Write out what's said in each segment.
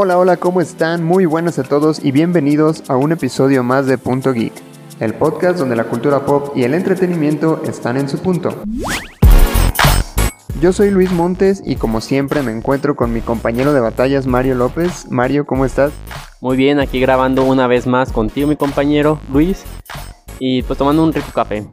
Hola, hola, ¿cómo están? Muy buenas a todos y bienvenidos a un episodio más de Punto Geek, el podcast donde la cultura pop y el entretenimiento están en su punto. Yo soy Luis Montes y como siempre me encuentro con mi compañero de batallas Mario López. Mario, ¿cómo estás? Muy bien, aquí grabando una vez más contigo mi compañero Luis y pues tomando un rico café.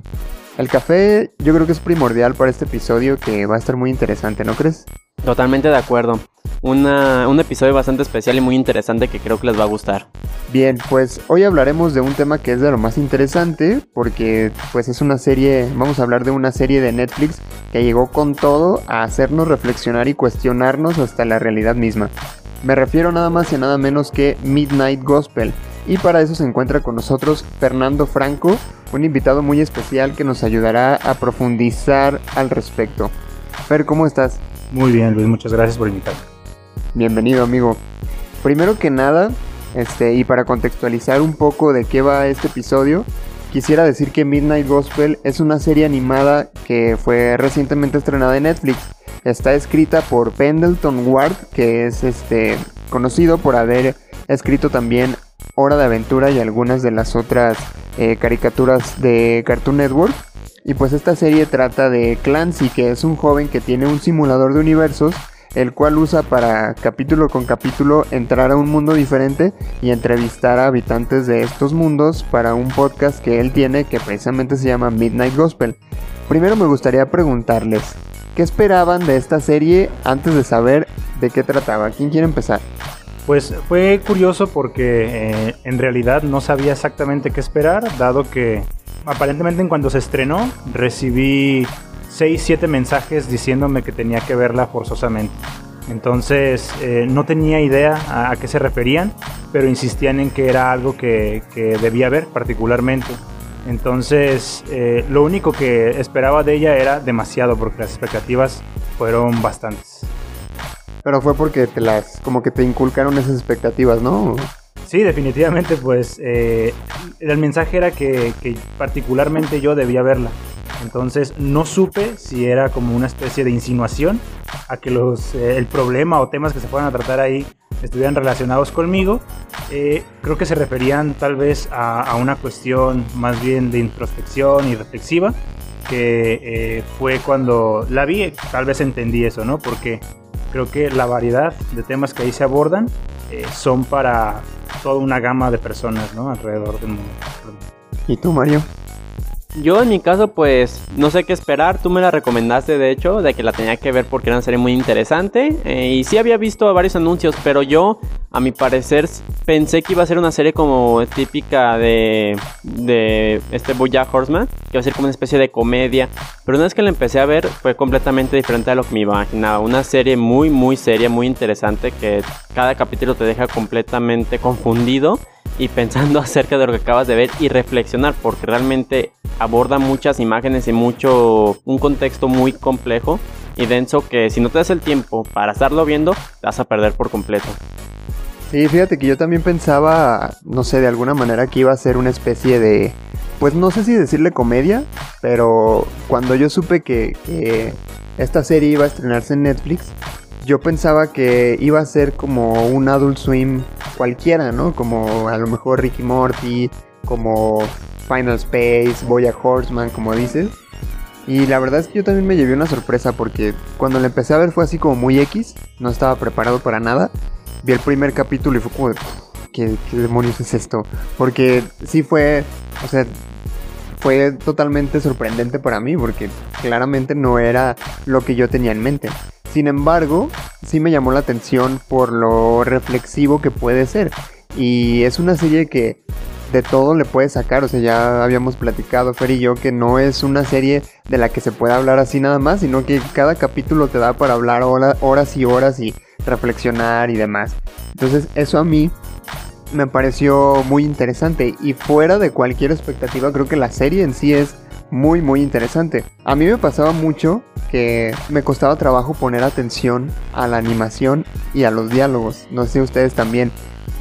El café yo creo que es primordial para este episodio que va a estar muy interesante, ¿no crees? Totalmente de acuerdo. un episodio bastante especial y muy interesante que creo que les va a gustar. Bien, pues hoy hablaremos de un tema que es de lo más interesante porque pues es una serie, vamos a hablar de una serie de Netflix que llegó con todo a hacernos reflexionar y cuestionarnos hasta la realidad misma. Me refiero nada más y nada menos que Midnight Gospel. Y para eso se encuentra con nosotros Fernando Franco, un invitado muy especial que nos ayudará a profundizar al respecto. Fer, ¿cómo estás? Muy bien, Luis, muchas gracias por invitarme. Bienvenido, amigo. Primero que nada, este, y para contextualizar un poco de qué va este episodio, quisiera decir que Midnight Gospel es una serie animada que fue recientemente estrenada en Netflix. Está escrita por Pendleton Ward, que es este conocido por haber escrito también Hora de Aventura y algunas de las otras eh, caricaturas de Cartoon Network. Y pues esta serie trata de Clancy, que es un joven que tiene un simulador de universos, el cual usa para capítulo con capítulo entrar a un mundo diferente y entrevistar a habitantes de estos mundos para un podcast que él tiene que precisamente se llama Midnight Gospel. Primero me gustaría preguntarles, ¿qué esperaban de esta serie antes de saber de qué trataba? ¿Quién quiere empezar? Pues fue curioso porque eh, en realidad no sabía exactamente qué esperar, dado que aparentemente en cuando se estrenó recibí 6, 7 mensajes diciéndome que tenía que verla forzosamente. Entonces eh, no tenía idea a, qué se referían, pero insistían en que era algo que, debía ver particularmente. Entonces eh, lo único que esperaba de ella era demasiado porque las expectativas fueron bastantes. Pero fue porque te las, como que te inculcaron esas expectativas, ¿no? Sí, definitivamente, pues eh, el mensaje era que, particularmente yo debía verla. Entonces no supe si era como una especie de insinuación a que los, eh, el problema o temas que se fueran a tratar ahí estuvieran relacionados conmigo. Eh, creo que se referían tal vez a, una cuestión más bien de introspección y reflexiva, que fue cuando la vi, tal vez entendí eso, ¿no? Porque Creo que la variedad de temas que ahí se abordan eh, son para toda una gama de personas ¿no? alrededor del mundo. ¿Y tú, Mario? Yo en mi caso pues no sé qué esperar, tú me la recomendaste de hecho, de que la tenía que ver porque era una serie muy interesante eh, y sí había visto varios anuncios, pero yo a mi parecer pensé que iba a ser una serie como típica de, de este Boya Horseman, que iba a ser como una especie de comedia, pero una vez que la empecé a ver fue completamente diferente a lo que me imaginaba, una serie muy muy seria, muy interesante que cada capítulo te deja completamente confundido y pensando acerca de lo que acabas de ver y reflexionar porque realmente aborda muchas imágenes y mucho un contexto muy complejo y denso que si no te das el tiempo para estarlo viendo te vas a perder por completo. Sí, fíjate que yo también pensaba, no sé, de alguna manera que iba a ser una especie de, pues no sé si decirle comedia, pero cuando yo supe que, que esta serie iba a estrenarse en Netflix, yo pensaba que iba a ser como un Adult Swim cualquiera, ¿no? Como a lo mejor Ricky Morty, como Final Space, Boya Horseman, como dices. Y la verdad es que yo también me llevé una sorpresa porque cuando la empecé a ver fue así como muy X, no estaba preparado para nada. Vi el primer capítulo y fue como, ¿qué, qué demonios es esto? Porque sí fue, o sea, fue totalmente sorprendente para mí porque claramente no era lo que yo tenía en mente. Sin embargo, sí me llamó la atención por lo reflexivo que puede ser. Y es una serie que de todo le puede sacar. O sea, ya habíamos platicado, Fer y yo, que no es una serie de la que se pueda hablar así nada más, sino que cada capítulo te da para hablar horas y horas y reflexionar y demás. Entonces, eso a mí me pareció muy interesante. Y fuera de cualquier expectativa, creo que la serie en sí es muy muy interesante. A mí me pasaba mucho que me costaba trabajo poner atención a la animación y a los diálogos. No sé ustedes también.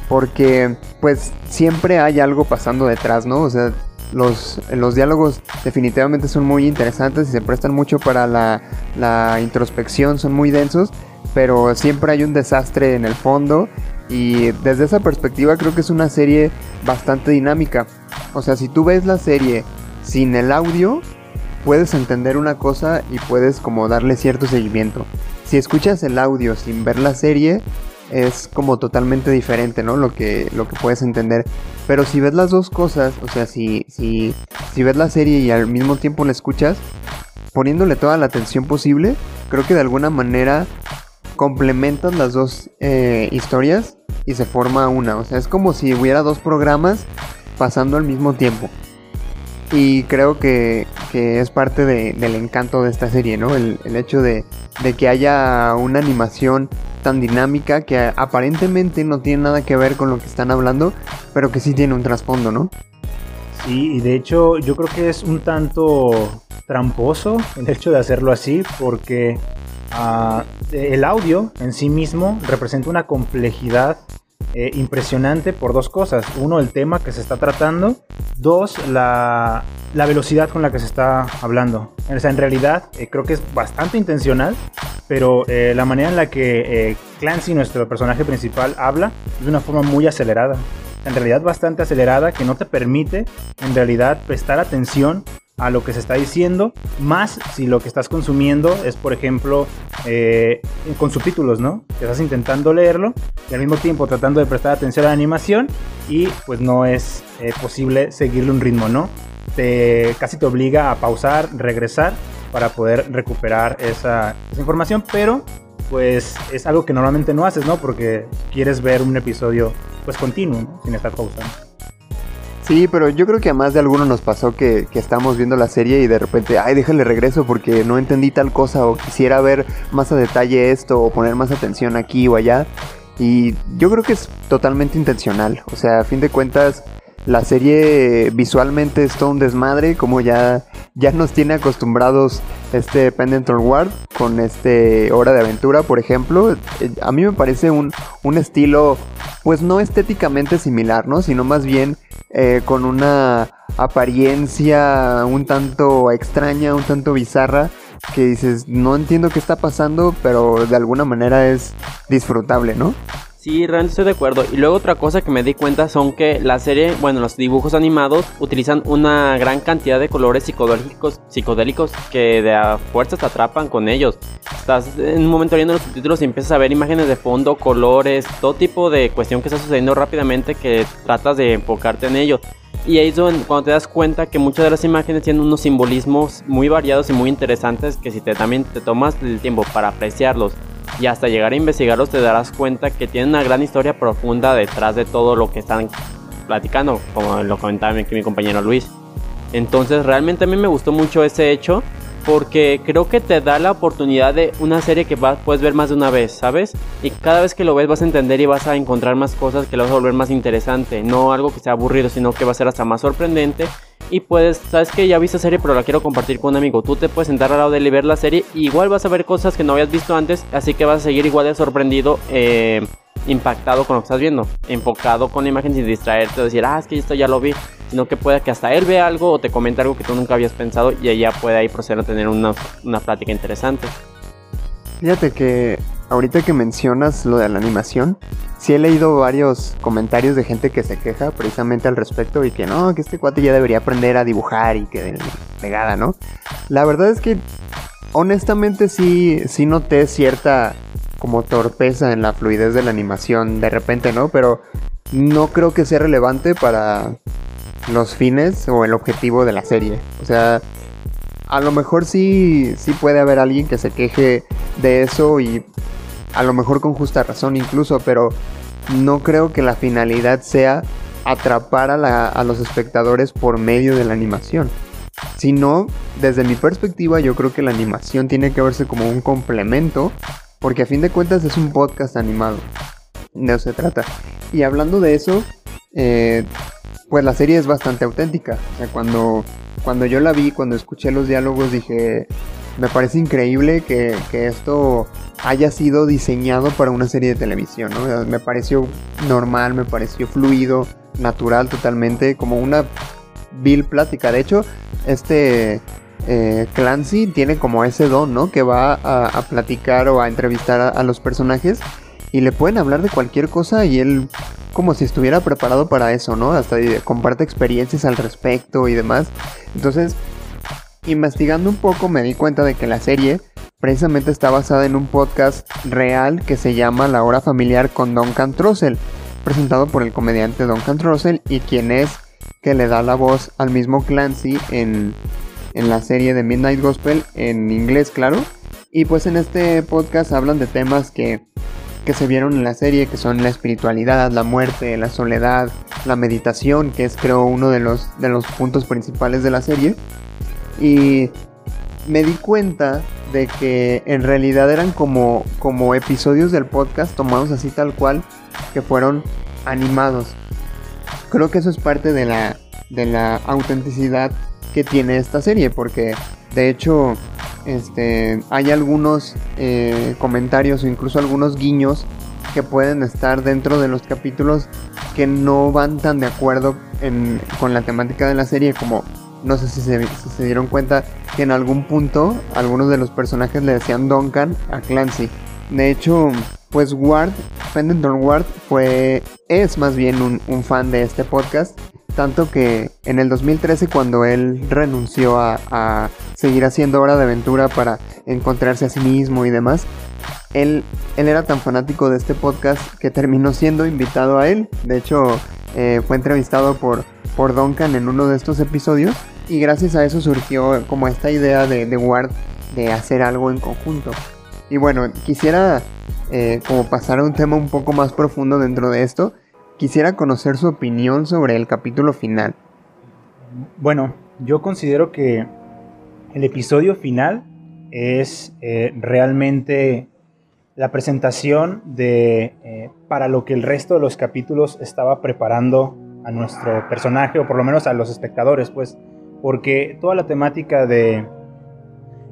Porque pues siempre hay algo pasando detrás, ¿no? O sea, los, los diálogos definitivamente son muy interesantes y se prestan mucho para la, la introspección, son muy densos, pero siempre hay un desastre en el fondo Y desde esa perspectiva creo que es una serie bastante dinámica. O sea, si tú ves la serie sin el audio, puedes entender una cosa y puedes como darle cierto seguimiento. Si escuchas el audio sin ver la serie, es como totalmente diferente, ¿no? Lo que, lo que puedes entender. Pero si ves las dos cosas, o sea, si, si, si ves la serie y al mismo tiempo la escuchas, poniéndole toda la atención posible, creo que de alguna manera complementan las dos eh, historias y se forma una. O sea, es como si hubiera dos programas pasando al mismo tiempo. Y creo que, que es parte de, del encanto de esta serie, ¿no? El, el hecho de, de, que haya una animación tan dinámica que aparentemente no tiene nada que ver con lo que están hablando, pero que sí tiene un trasfondo, ¿no? Sí, y de hecho yo creo que es un tanto tramposo el hecho de hacerlo así, porque uh, el audio en sí mismo representa una complejidad eh, impresionante por dos cosas. Uno, el tema que se está tratando. Dos, la, velocidad con la que se está hablando. En realidad eh, creo que es bastante intencional, pero eh, la manera en la que eh, Clancy, nuestro personaje principal, habla es de una forma muy acelerada. En realidad bastante acelerada que no te permite en realidad prestar atención a lo que se está diciendo, más si lo que estás consumiendo es, por ejemplo, eh, con subtítulos, ¿no? Que estás intentando leerlo y al mismo tiempo tratando de prestar atención a la animación y pues no es eh, posible seguirle un ritmo, ¿no? Te, casi te obliga a pausar, regresar para poder recuperar esa, información, pero pues es algo que normalmente no haces, ¿no? Porque quieres ver un episodio pues continuo, sin estar pausando. Sí, pero yo creo que a más de alguno nos pasó que, que estamos viendo la serie y de repente, ay, déjale regreso porque no entendí tal cosa o quisiera ver más a detalle esto o poner más atención aquí o allá. Y yo creo que es totalmente intencional. O sea, a fin de cuentas, la serie visualmente es todo un desmadre, como ya, ya nos tiene acostumbrados este Pendleton Ward con este Hora de Aventura, por ejemplo. A mí me parece un, un estilo, pues no estéticamente similar, ¿no? Sino más bien eh, con una apariencia un tanto extraña, un tanto bizarra, que dices, no entiendo qué está pasando, pero de alguna manera es disfrutable, ¿no? Sí, realmente estoy de acuerdo. Y luego otra cosa que me di cuenta son que la serie, bueno, los dibujos animados utilizan una gran cantidad de colores psicodélicos, psicodélicos que de a fuerza te atrapan con ellos. Estás en un momento viendo los subtítulos y empiezas a ver imágenes de fondo, colores, todo tipo de cuestión que está sucediendo rápidamente que tratas de enfocarte en ello. Y ahí es cuando te das cuenta que muchas de las imágenes tienen unos simbolismos muy variados y muy interesantes que si te, también te tomas el tiempo para apreciarlos y hasta llegar a investigarlos te darás cuenta que tienen una gran historia profunda detrás de todo lo que están platicando, como lo comentaba mi, mi compañero Luis. Entonces realmente a mí me gustó mucho ese hecho porque creo que te da la oportunidad de una serie que vas, puedes ver más de una vez, ¿sabes? Y cada vez que lo ves vas a entender y vas a encontrar más cosas que lo vas a volver más interesante, no algo que sea aburrido, sino que va a ser hasta más sorprendente. Y puedes, sabes que ya viste serie, pero la quiero compartir con un amigo. Tú te puedes sentar al lado de él y ver la serie, y igual vas a ver cosas que no habías visto antes, así que vas a seguir igual de sorprendido. Eh, impactado con lo que estás viendo, enfocado con imagen sin distraerte, decir, ah, es que esto ya lo vi, sino que pueda que hasta él vea algo o te comente algo que tú nunca habías pensado y ella puede ahí proceder a tener una, una plática interesante. Fíjate que ahorita que mencionas lo de la animación, sí he leído varios comentarios de gente que se queja precisamente al respecto y que no, que este cuate ya debería aprender a dibujar y que pegada, ¿no? La verdad es que honestamente sí, sí noté cierta como torpeza en la fluidez de la animación de repente, ¿no? Pero no creo que sea relevante para los fines o el objetivo de la serie. O sea, a lo mejor sí, sí puede haber alguien que se queje de eso y a lo mejor con justa razón incluso, pero no creo que la finalidad sea atrapar a, la, a los espectadores por medio de la animación. Sino, desde mi perspectiva, yo creo que la animación tiene que verse como un complemento porque a fin de cuentas es un podcast animado. De eso se trata. Y hablando de eso, eh, pues la serie es bastante auténtica. O sea, cuando, cuando yo la vi, cuando escuché los diálogos, dije, me parece increíble que, que esto haya sido diseñado para una serie de televisión. ¿no? Me pareció normal, me pareció fluido, natural totalmente, como una vil plática. De hecho, este eh, Clancy tiene como ese don, ¿no? Que va a, platicar o a entrevistar a, a, los personajes y le pueden hablar de cualquier cosa y él como si estuviera preparado para eso, ¿no? Hasta comparte experiencias al respecto y demás. Entonces, investigando un poco me di cuenta de que la serie precisamente está basada en un podcast real que se llama La Hora Familiar con Duncan Trussell, presentado por el comediante Duncan Trussell y quien es que le da la voz al mismo Clancy en, en la serie de Midnight Gospel en inglés, claro. Y pues en este podcast hablan de temas que, que se vieron en la serie, que son la espiritualidad, la muerte, la soledad, la meditación, que es creo uno de los, de los puntos principales de la serie. Y me di cuenta de que en realidad eran como, como episodios del podcast tomados así tal cual, que fueron animados. Creo que eso es parte de la, de la autenticidad que tiene esta serie, porque de hecho este, hay algunos eh, comentarios o incluso algunos guiños que pueden estar dentro de los capítulos que no van tan de acuerdo con la temática de la serie como no sé si se, dieron cuenta que en algún punto algunos de los personajes le decían Duncan a Clancy. De hecho, pues Ward, Pendleton Ward, fue, es más bien un, fan de este podcast. Tanto que en el 2013 cuando él renunció a, seguir haciendo Hora de Aventura para encontrarse a sí mismo y demás, él, él era tan fanático de este podcast que terminó siendo invitado a él. De hecho, eh, fue entrevistado por, por Duncan en uno de estos episodios y gracias a eso surgió como esta idea de, de Ward de hacer algo en conjunto. Y bueno, quisiera eh, como pasar a un tema un poco más profundo dentro de esto. Quisiera conocer su opinión sobre el capítulo final. Bueno, yo considero que el episodio final es eh, realmente la presentación de eh, para lo que el resto de los capítulos estaba preparando a nuestro personaje o por lo menos a los espectadores, pues porque toda la temática de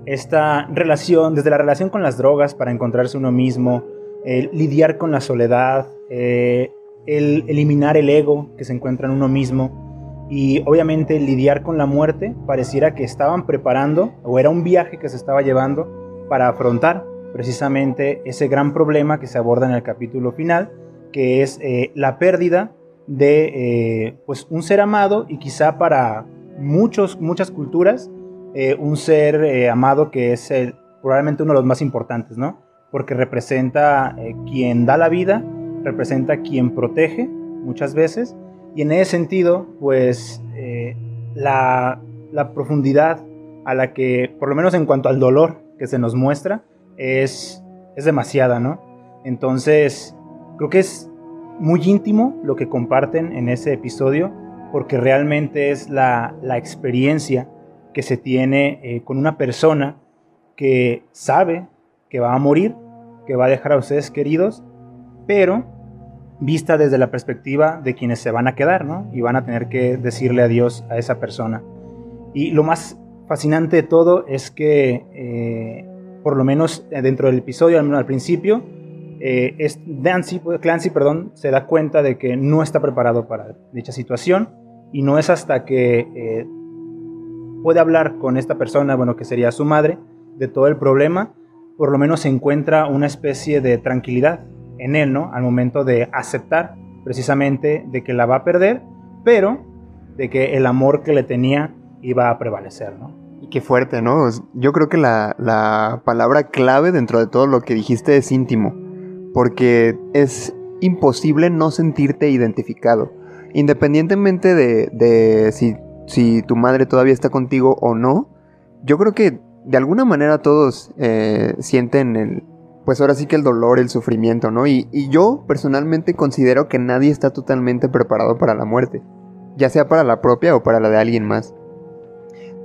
esta relación, desde la relación con las drogas para encontrarse uno mismo, el lidiar con la soledad, eh, el eliminar el ego que se encuentra en uno mismo y obviamente lidiar con la muerte, pareciera que estaban preparando o era un viaje que se estaba llevando para afrontar precisamente ese gran problema que se aborda en el capítulo final, que es eh, la pérdida de eh, pues un ser amado y quizá para muchos, muchas culturas eh, un ser amado que es probablemente uno de los más importantes, ¿no? Porque representa quien da la vida, representa quien protege muchas veces, y en ese sentido, pues la, la, profundidad a la que, por lo menos en cuanto al dolor que se nos muestra, es, es demasiada, ¿no? Entonces, creo que es muy íntimo lo que comparten en ese episodio porque realmente es la, experiencia que se tiene eh, con una persona que sabe que va a morir, que va a dejar a ustedes queridos, pero vista desde la perspectiva de quienes se van a quedar, ¿no? Y van a tener que decirle adiós a esa persona. Y lo más fascinante de todo es que, eh, por lo menos dentro del episodio, al menos al principio, eh, Clancy perdón, se da cuenta de que no está preparado para dicha situación y no es hasta que eh, puede hablar con esta persona, bueno, que sería su madre, de todo el problema, por lo menos se encuentra una especie de tranquilidad en él, ¿no? Al momento de aceptar precisamente de que la va a perder, pero de que el amor que le tenía iba a prevalecer, ¿no? Y qué fuerte, ¿no? Yo creo que la, la palabra clave dentro de todo lo que dijiste es íntimo, porque es imposible no sentirte identificado independientemente de, si, tu madre todavía está contigo o no, yo creo que de alguna manera todos eh, sienten el, pues ahora sí que el dolor, el sufrimiento, ¿no? Y, y, yo personalmente considero que nadie está totalmente preparado para la muerte, ya sea para la propia o para la de alguien más.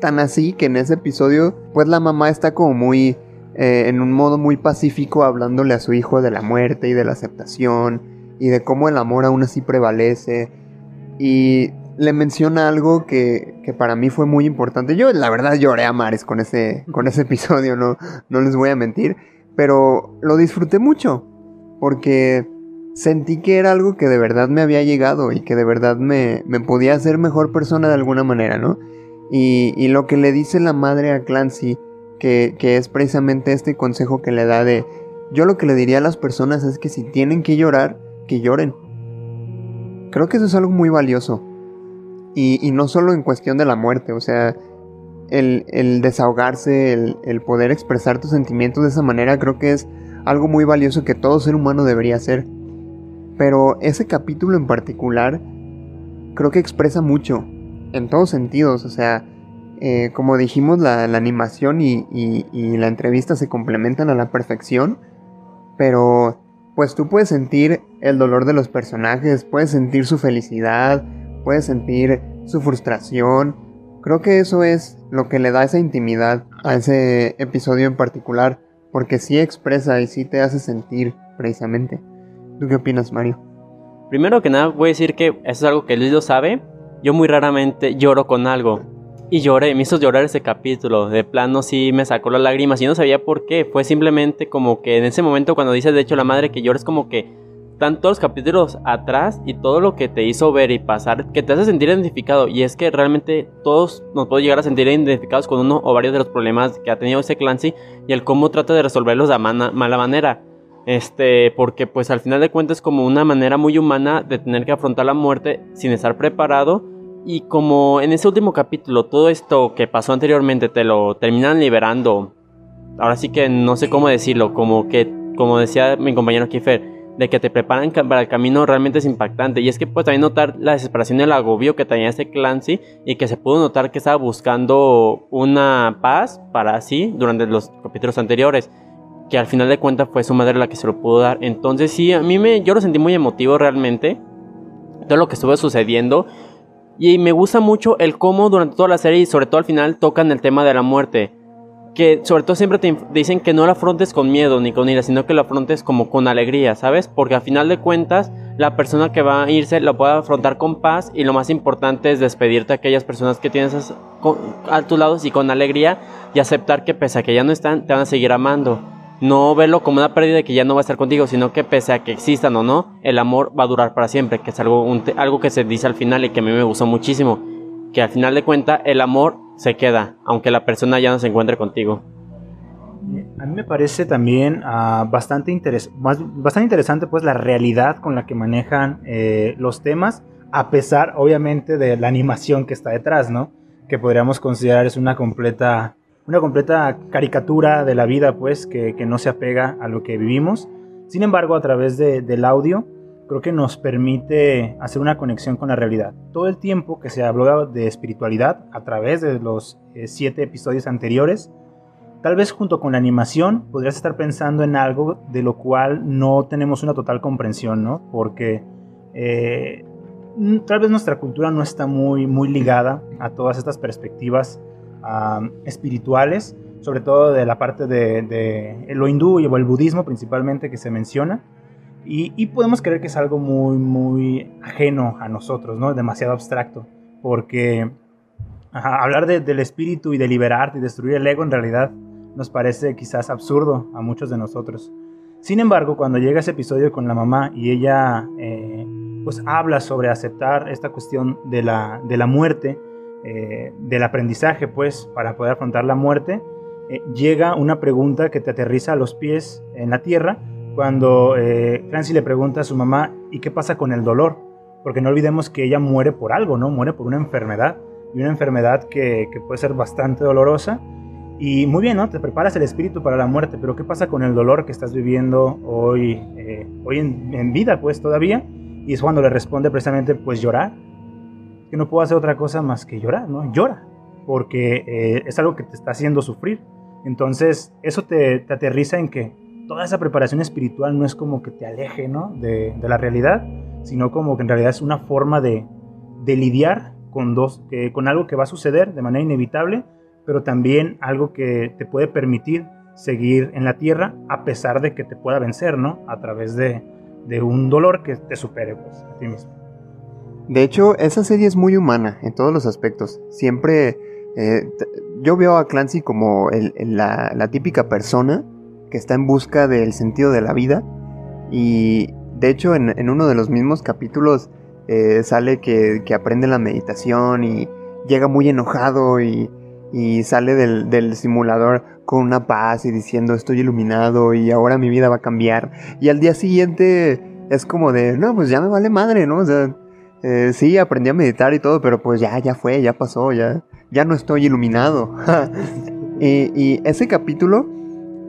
Tan así que en ese episodio, pues la mamá está como muy, eh, en un modo muy pacífico, hablándole a su hijo de la muerte y de la aceptación y de cómo el amor aún así prevalece y le menciona algo que, que, para mí fue muy importante. Yo la verdad lloré a mares con ese, con ese episodio, no, no les voy a mentir, pero lo disfruté mucho porque sentí que era algo que de verdad me había llegado y que de verdad me, me podía hacer mejor persona de alguna manera, ¿no? Y, y, lo que le dice la madre a Clancy, que, que es precisamente este consejo que le da de yo lo que le diría a las personas es que si tienen que llorar, que lloren. Creo que eso es algo muy valioso. Y, no solo en cuestión de la muerte, o sea, el, desahogarse, el, poder expresar tus sentimientos de esa manera, creo que es algo muy valioso que todo ser humano debería hacer. Pero ese capítulo en particular, creo que expresa mucho, en todos sentidos, o sea, eh, como dijimos, la, animación y, la entrevista se complementan a la perfección, pero pues tú puedes sentir el dolor de los personajes, puedes sentir su felicidad, puedes sentir su frustración. Creo que eso es lo que le da esa intimidad a ese episodio en particular, porque sí expresa y sí te hace sentir precisamente. ¿Tú qué opinas, Mario? Primero que nada, voy a decir que eso es algo que Luis lo sabe. Yo muy raramente lloro con algo. Y lloré, me hizo llorar ese capítulo. De plano sí me sacó las lágrimas y no sabía por qué. Fue simplemente como que en ese momento cuando dices de hecho la madre que llores como que están todos los capítulos atrás y todo lo que te hizo ver y pasar que te hace sentir identificado. Y es que realmente todos nos podemos llegar a sentir identificados con uno o varios de los problemas que ha tenido ese Clancy y el cómo trata de resolverlos de mala manera. Este, porque pues al final de cuentas es como una manera muy humana de tener que afrontar la muerte sin estar preparado y como en ese último capítulo todo esto que pasó anteriormente te lo terminan liberando, ahora sí que no sé cómo decirlo, como que, como decía mi compañero Kiefer, de que te preparan para el camino realmente es impactante. Y es que puedes también notar la desesperación y el agobio que tenía este Clancy y que se pudo notar que estaba buscando una paz para sí durante los capítulos anteriores. Que al final de cuentas fue su madre la que se lo pudo dar. Entonces sí, a mí me, yo lo sentí muy emotivo realmente. Todo lo que estuvo sucediendo. Y me gusta mucho el cómo durante toda la serie y sobre todo al final tocan el tema de la muerte. Que sobre todo siempre te dicen que no la afrontes con miedo ni con ira, sino que la afrontes como con alegría, ¿sabes? Porque al final de cuentas, la persona que va a irse lo puede afrontar con paz y lo más importante es despedirte a aquellas personas que tienes a tus lados y con alegría y aceptar que pese a que ya no están, te van a seguir amando no verlo como una pérdida de que ya no va a estar contigo, sino que pese a que existan o no, el amor va a durar para siempre, que es algo, algo que se dice al final y que a mí me gustó muchísimo, que al final de cuentas el amor se queda, aunque la persona ya no se encuentre contigo. A mí me parece también uh, bastante, interes bastante interesante pues la realidad con la que manejan eh, los temas, a pesar obviamente de la animación que está detrás, ¿no? Que podríamos considerar es una completa una completa caricatura de la vida, pues, que, no se apega a lo que vivimos. Sin embargo, a través del audio, creo que nos permite hacer una conexión con la realidad. Todo el tiempo que se habló de espiritualidad a través de los eh, siete episodios anteriores, tal vez junto con la animación podrías estar pensando en algo de lo cual no tenemos una total comprensión, ¿no? Porque eh, tal vez nuestra cultura no está muy, muy ligada a todas estas perspectivas espirituales, sobre todo de la parte de, lo hindú y el budismo principalmente que se menciona. Y, podemos creer que es algo muy, muy ajeno a nosotros, ¿no? Demasiado abstracto, porque hablar del espíritu y de liberarte y destruir el ego en realidad nos parece quizás absurdo a muchos de nosotros. Sin embargo, cuando llega ese episodio con la mamá y ella eh, pues habla sobre aceptar esta cuestión de la, de la muerte, eh, del aprendizaje, pues, para poder afrontar la muerte, eh, llega una pregunta que te aterriza a los pies en la tierra cuando eh, le pregunta a su mamá, ¿y qué pasa con el dolor? Porque no olvidemos que ella muere por algo, ¿no? Muere por una enfermedad, y una enfermedad que, puede ser bastante dolorosa. Y muy bien, ¿no? Te preparas el espíritu para la muerte, pero ¿qué pasa con el dolor que estás viviendo hoy, hoy en, en vida, pues, todavía? Y es cuando le responde precisamente, pues, llorar que no puedo hacer otra cosa más que llorar, ¿no? Llora, porque eh, es algo que te está haciendo sufrir. Entonces, eso te, aterriza en que toda esa preparación espiritual no es como que te aleje, ¿no? De, la realidad, sino como que en realidad es una forma de, lidiar con, dos, con algo que va a suceder de manera inevitable, pero también algo que te puede permitir seguir en la tierra a pesar de que te pueda vencer, ¿no? A través de, un dolor que te supere, pues, a ti mismo. De hecho, esa serie es muy humana en todos los aspectos. Siempre eh, yo veo a Clancy como la, típica persona que está en busca del sentido de la vida. Y de hecho, en, uno de los mismos capítulos eh, sale que, aprende la meditación y llega muy enojado y, y sale del, del, simulador con una paz y diciendo estoy iluminado y ahora mi vida va a cambiar. Y al día siguiente es como de, no, pues ya me vale madre, ¿no? O sea, eh, sí, aprendí a meditar y todo, pero pues ya, ya fue, ya pasó, ya, ya no estoy iluminado. y, ese capítulo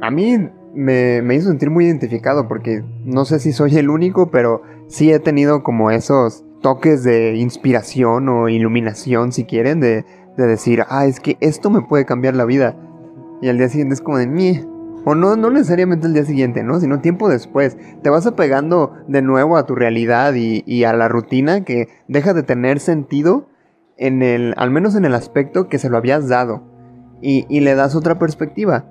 a mí me, me hizo sentir muy identificado porque no sé si soy el único, pero sí he tenido como esos toques de inspiración o iluminación, si quieren, de, de decir, ah, es que esto me puede cambiar la vida. Y al día siguiente es como de, mí. O no, no necesariamente el día siguiente, ¿no? Sino tiempo después. Te vas apegando de nuevo a tu realidad y, y, a la rutina que deja de tener sentido en el, al menos en el aspecto que se lo habías dado. Y, y le das otra perspectiva.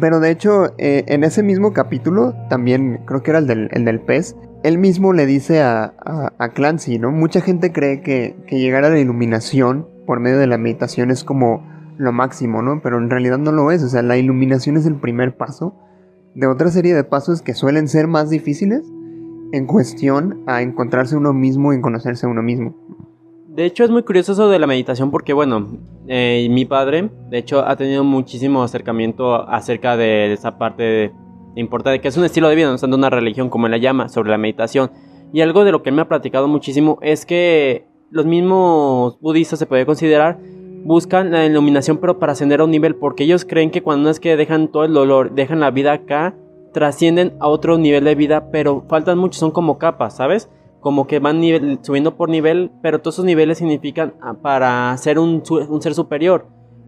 Pero de hecho, eh, en ese mismo capítulo, también creo que era el del, el del pez, él mismo le dice a, a, Clancy, ¿no? Mucha gente cree que, que llegar a la iluminación por medio de la meditación es como lo máximo, ¿no? Pero en realidad no lo es, o sea, la iluminación es el primer paso de otra serie de pasos que suelen ser más difíciles en cuestión a encontrarse uno mismo y conocerse a uno mismo. De hecho es muy curioso eso de la meditación porque bueno, eh, mi padre de hecho ha tenido muchísimo acercamiento acerca de esa parte importante que es un estilo de vida, no una religión como él la llama, sobre la meditación. Y algo de lo que él me ha platicado muchísimo es que los mismos budistas se puede considerar buscan la iluminación pero para ascender a un nivel porque ellos creen que cuando es que dejan todo el dolor, dejan la vida acá, trascienden a otro nivel de vida, pero faltan mucho, son como capas, ¿sabes? Como que van nivel, subiendo por nivel, pero todos esos niveles significan ah, para ser un, un ser superior.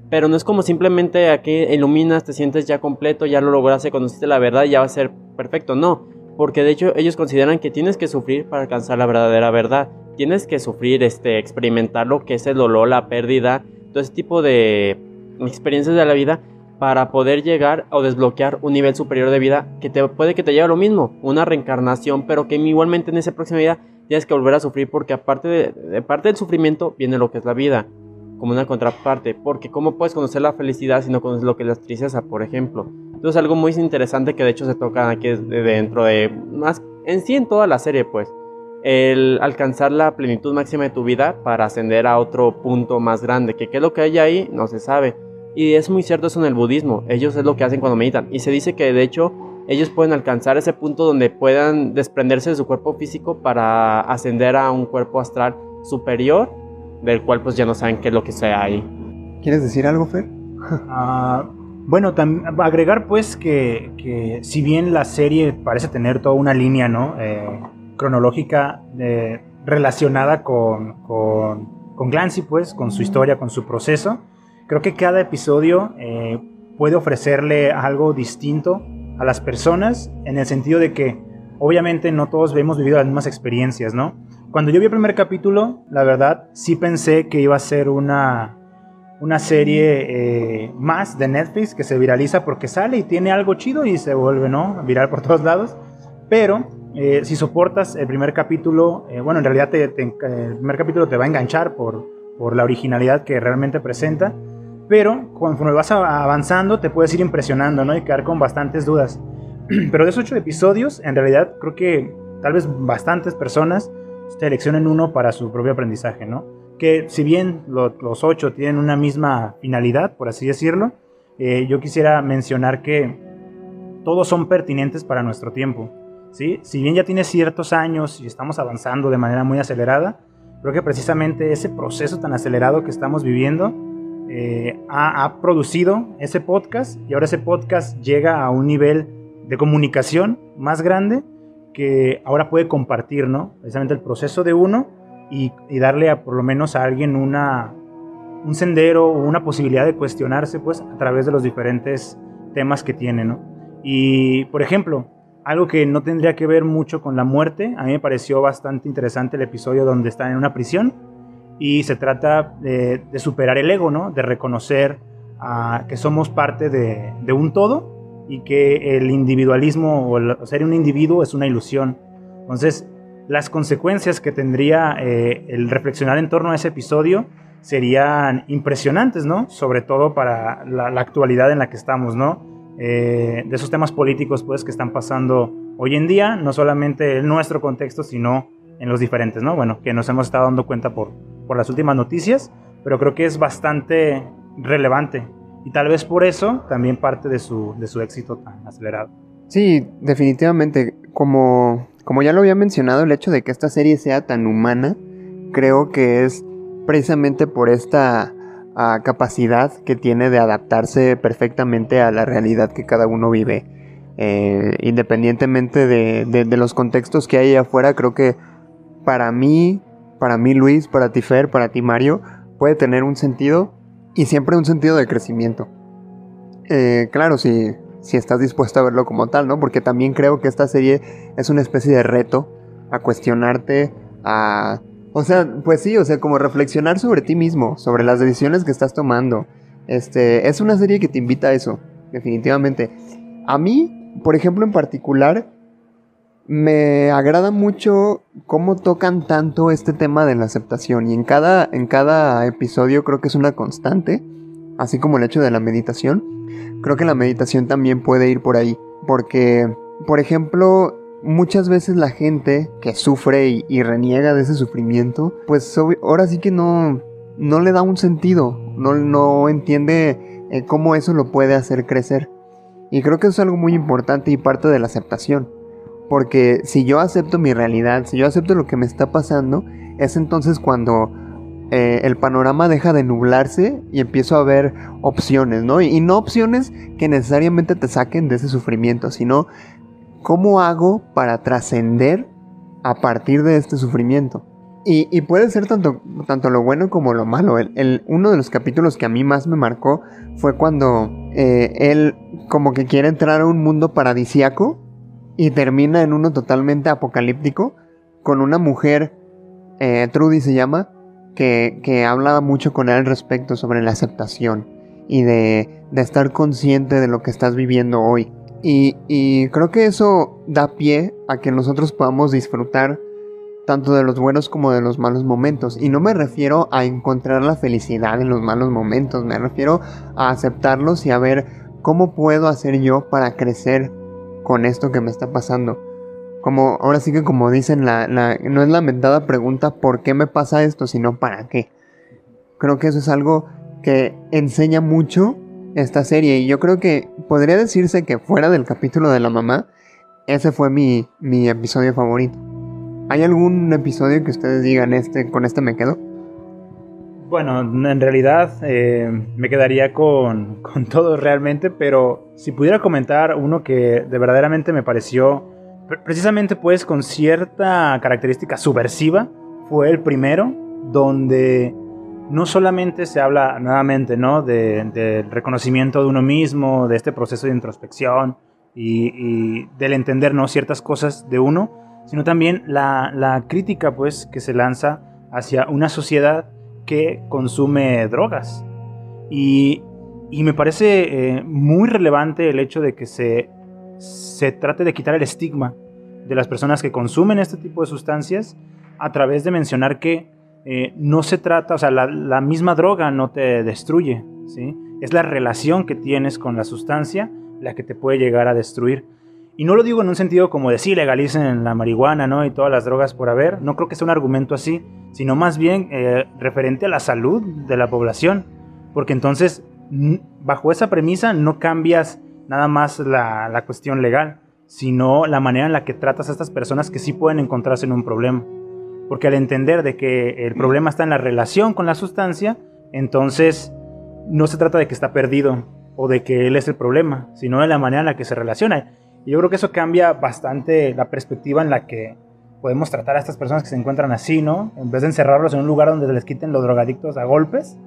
Pero no es como simplemente aquí iluminas, te sientes ya completo, ya lo lograste, conociste la verdad y ya va a ser perfecto. No, porque de hecho ellos consideran que tienes que sufrir para alcanzar la verdadera verdad. Tienes que sufrir, este, experimentar lo que es el dolor, la pérdida, todo ese tipo de experiencias de la vida para poder llegar o desbloquear un nivel superior de vida que te puede que te lleve lo mismo, una reencarnación, pero que igualmente en esa próxima vida tienes que volver a sufrir porque aparte de, de, parte del sufrimiento viene lo que es la vida, como una contraparte, porque cómo puedes conocer la felicidad si no conoces lo que es la tristeza, por ejemplo. Entonces algo muy interesante que de hecho se toca aquí dentro de más en sí en toda la serie, pues el alcanzar la plenitud máxima de tu vida para ascender a otro punto más grande, que qué es lo que hay ahí no se sabe. Y es muy cierto eso en el budismo, ellos es lo que hacen cuando meditan. Y se dice que de hecho ellos pueden alcanzar ese punto donde puedan desprenderse de su cuerpo físico para ascender a un cuerpo astral superior, del cual pues ya no saben qué es lo que sea ahí. ¿Quieres decir algo, Fer? uh, bueno, agregar pues que, que, si bien la serie parece tener toda una línea, ¿no? Eh, cronológica eh, relacionada con, con, con, Clancy, pues, con su historia, con su proceso. Creo que cada episodio eh, puede ofrecerle algo distinto a las personas en el sentido de que obviamente no todos hemos vivido las mismas experiencias, ¿no? Cuando yo vi el primer capítulo, la verdad, sí pensé que iba a ser una, una serie eh, más de Netflix que se viraliza porque sale y tiene algo chido y se vuelve, ¿no? Viral por todos lados. Pero eh, si soportas el primer capítulo, eh, bueno, en realidad te, te, el primer capítulo te va a enganchar por, por la originalidad que realmente presenta, pero conforme vas avanzando te puedes ir impresionando, ¿no? Y quedar con bastantes dudas. Pero de esos ocho episodios, en realidad creo que tal vez bastantes personas seleccionen uno para su propio aprendizaje, ¿no? Que si bien lo, los ocho tienen una misma finalidad, por así decirlo, eh, yo quisiera mencionar que todos son pertinentes para nuestro tiempo. ¿sí? Si bien ya tiene ciertos años y estamos avanzando de manera muy acelerada, creo que precisamente ese proceso tan acelerado que estamos viviendo eh, ha, producido ese podcast y ahora ese podcast llega a un nivel de comunicación más grande que ahora puede compartir, ¿no? Precisamente el proceso de uno y, y darle a, por lo menos a alguien una, un sendero o una posibilidad de cuestionarse pues a través de los diferentes temas que tiene, ¿no? Y, por ejemplo, algo que no tendría que ver mucho con la muerte. A mí me pareció bastante interesante el episodio donde están en una prisión y se trata de, de superar el ego, ¿no? De reconocer uh, que somos parte de, de, un todo y que el individualismo o el ser un individuo es una ilusión. Entonces, las consecuencias que tendría eh, el reflexionar en torno a ese episodio serían impresionantes, ¿no? Sobre todo para la, la actualidad en la que estamos, ¿no? eh, de esos temas políticos pues, que están pasando hoy en día, no solamente en nuestro contexto, sino en los diferentes, ¿no? Bueno, que nos hemos estado dando cuenta por, por las últimas noticias, pero creo que es bastante relevante. Y tal vez por eso también parte de su, de su éxito tan acelerado. Sí, definitivamente. Como, como ya lo había mencionado, el hecho de que esta serie sea tan humana, creo que es precisamente por esta ah, capacidad que tiene de adaptarse perfectamente a la realidad que cada uno vive. Eh, independientemente de, de, los contextos que hay afuera, creo que para mí, para mí Luis, para ti Fer, para ti Mario, puede tener un sentido y siempre un sentido de crecimiento. Eh, claro, si, si estás dispuesto a verlo como tal, ¿no? Porque también creo que esta serie es una especie de reto a cuestionarte, a... O sea, pues sí, o sea, como reflexionar sobre ti mismo, sobre las decisiones que estás tomando. Este, es una serie que te invita a eso, definitivamente. A mí, por ejemplo, en particular, me agrada mucho cómo tocan tanto este tema de la aceptación y en cada, en cada episodio creo que es una constante, así como el hecho de la meditación. Creo que la meditación también puede ir por ahí, porque, por ejemplo, muchas veces la gente que sufre y, reniega de ese sufrimiento, pues ahora sí que no, no le da un sentido, no, no entiende eh, cómo eso lo puede hacer crecer. Y creo que eso es algo muy importante y parte de la aceptación. Porque si yo acepto mi realidad, si yo acepto lo que me está pasando, es entonces cuando eh, el panorama deja de nublarse y empiezo a ver opciones, ¿no? Y, no opciones que necesariamente te saquen de ese sufrimiento, sino cómo hago para trascender a partir de este sufrimiento. Y, puede ser tanto, tanto lo bueno como lo malo. El, uno de los capítulos que a mí más me marcó fue cuando eh, él como que quiere entrar a un mundo paradisiaco y termina en uno totalmente apocalíptico con una mujer, eh, Trudy se llama, que, que mucho con él al respecto sobre la aceptación y de, de estar consciente de lo que estás viviendo hoy. Y, y, creo que eso da pie a que nosotros podamos disfrutar tanto de los buenos como de los malos momentos. Y no me refiero a encontrar la felicidad en los malos momentos, me refiero a aceptarlos y a ver cómo puedo hacer yo para crecer con esto que me está pasando. Como, ahora sí que como dicen, la, no es la mentada pregunta por qué me pasa esto, sino para qué. Creo que eso es algo que enseña mucho esta serie. Y yo creo que podría decirse que fuera del capítulo de la mamá, ese fue mi, mi episodio favorito. ¿Hay algún episodio que ustedes digan este, con este me quedo? Bueno, en realidad eh, me quedaría con, con todos realmente, pero si pudiera comentar uno que de verdaderamente me pareció precisamente pues con cierta característica subversiva, fue el primero, donde no solamente se habla nuevamente ¿no? del reconocimiento de uno mismo, de este proceso de introspección y, del entender ¿no? ciertas cosas de uno, sino también la, la crítica pues que se lanza hacia una sociedad que consume drogas. Y, me parece eh, muy relevante el hecho de que se, se trate de quitar el estigma de las personas que consumen este tipo de sustancias a través de mencionar que eh, no se trata, o sea, la, misma droga no te destruye, ¿sí? Es la relación que tienes con la sustancia la que te puede llegar a destruir. Y no lo digo en un sentido como de sí, legalicen la marihuana, ¿no? Y todas las drogas por haber. No creo que sea un argumento así, sino más bien eh, referente a la salud de la población. Porque entonces, bajo esa premisa, no cambias nada más la, la, cuestión legal, sino la manera en la que tratas a estas personas que sí pueden encontrarse en un problema. Porque al entender de que el problema está en la relación con la sustancia, entonces no se trata de que está perdido o de que él es el problema, sino de la manera en la que se relaciona. Y yo creo que eso cambia bastante la perspectiva en la que podemos tratar a estas personas que se encuentran así, ¿no? En vez de encerrarlos en un lugar donde les quiten los drogadictos a golpes,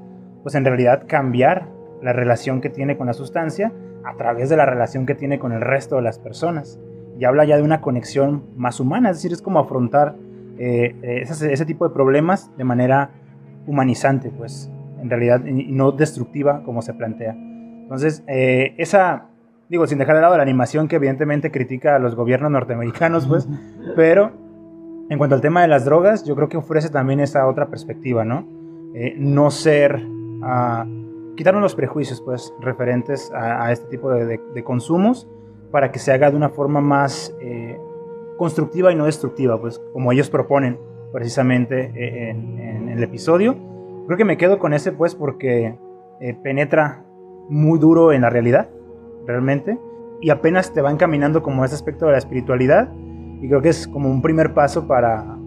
pues en realidad cambiar la relación que tiene con la sustancia a través de la relación que tiene con el resto de las personas. Y habla ya de una conexión más humana, es decir, es como afrontar eh, ese, tipo de problemas de manera humanizante, pues, en realidad, y no destructiva como se plantea. Entonces, eh, esa, digo, sin dejar de lado la animación que evidentemente critica a los gobiernos norteamericanos, pues, pero en cuanto al tema de las drogas, yo creo que ofrece también esa otra perspectiva, ¿no? Eh, no ser, uh, quitarnos los prejuicios, pues, referentes a, este tipo de, consumos para que se haga de una forma más eh, constructiva y no destructiva, pues, como ellos proponen precisamente eh, en, el episodio. Creo que me quedo con ese, pues, porque eh, penetra muy duro en la realidad, realmente, y apenas te va encaminando como ese aspecto de la espiritualidad, y creo que es como un primer paso para,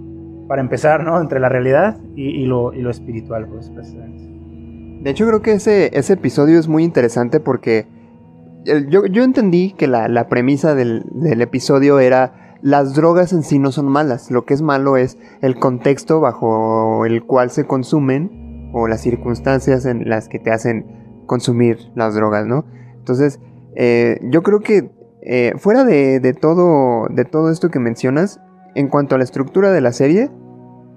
para empezar, ¿no? Entre la realidad y, lo, y lo, espiritual, pues, De hecho, creo que ese, ese episodio es muy interesante porque yo, yo entendí que la, la premisa del, del, episodio era las drogas en sí no son malas, lo que es malo es el contexto bajo el cual se consumen o las circunstancias en las que te hacen consumir las drogas, ¿no? Entonces, eh, yo creo que eh, fuera de, de, todo, de todo esto que mencionas, en cuanto a la estructura de la serie,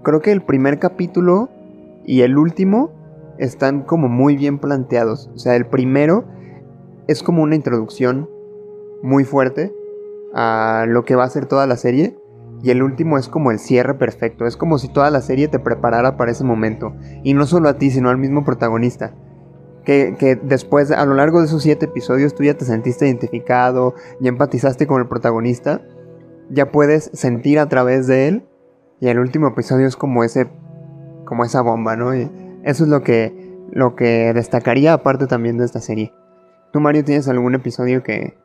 creo que el primer capítulo y el último están como muy bien planteados. O sea, el primero es como una introducción muy fuerte a lo que va a ser toda la serie. Y el último es como el cierre perfecto. Es como si toda la serie te preparara para ese momento. Y no solo a ti, sino al mismo protagonista. Que, después, a lo largo de esos siete episodios, tú ya te sentiste identificado, ya empatizaste con el protagonista ya puedes sentir a través de él. Y el último episodio es como ese, como esa bomba, ¿no? Y eso es lo que, lo que destacaría aparte también de esta serie. ¿Tú, Mario, tienes algún episodio que,